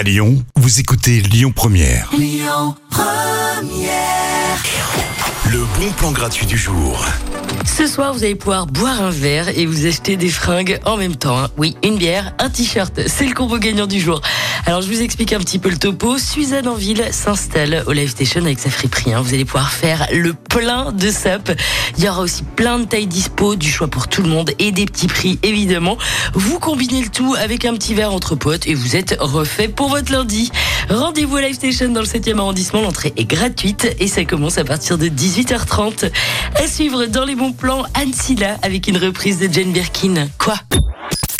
À Lyon, vous écoutez Lyon Première. Le bon plan gratuit du jour. Ce soir, vous allez pouvoir boire un verre et vous acheter des fringues en même temps. hein. Oui, une bière, un t-shirt, c'est le combo gagnant du jour. Alors, je vous explique un petit peu le topo. Suzanne Enville s'installe au Live Station avec sa friperie. hein. Vous allez pouvoir faire le plein de sapes. Il y aura aussi plein de tailles dispo, du choix pour tout le monde et des petits prix, évidemment. Vous combinez le tout avec un petit verre entre potes et vous êtes refait pour votre lundi. Rendez-vous à Live Station dans le 7e arrondissement. L'entrée est gratuite et ça commence à partir de 18h30. À suivre dans les bons plans, Anne Silla avec une reprise de Jane Birkin. Quoi?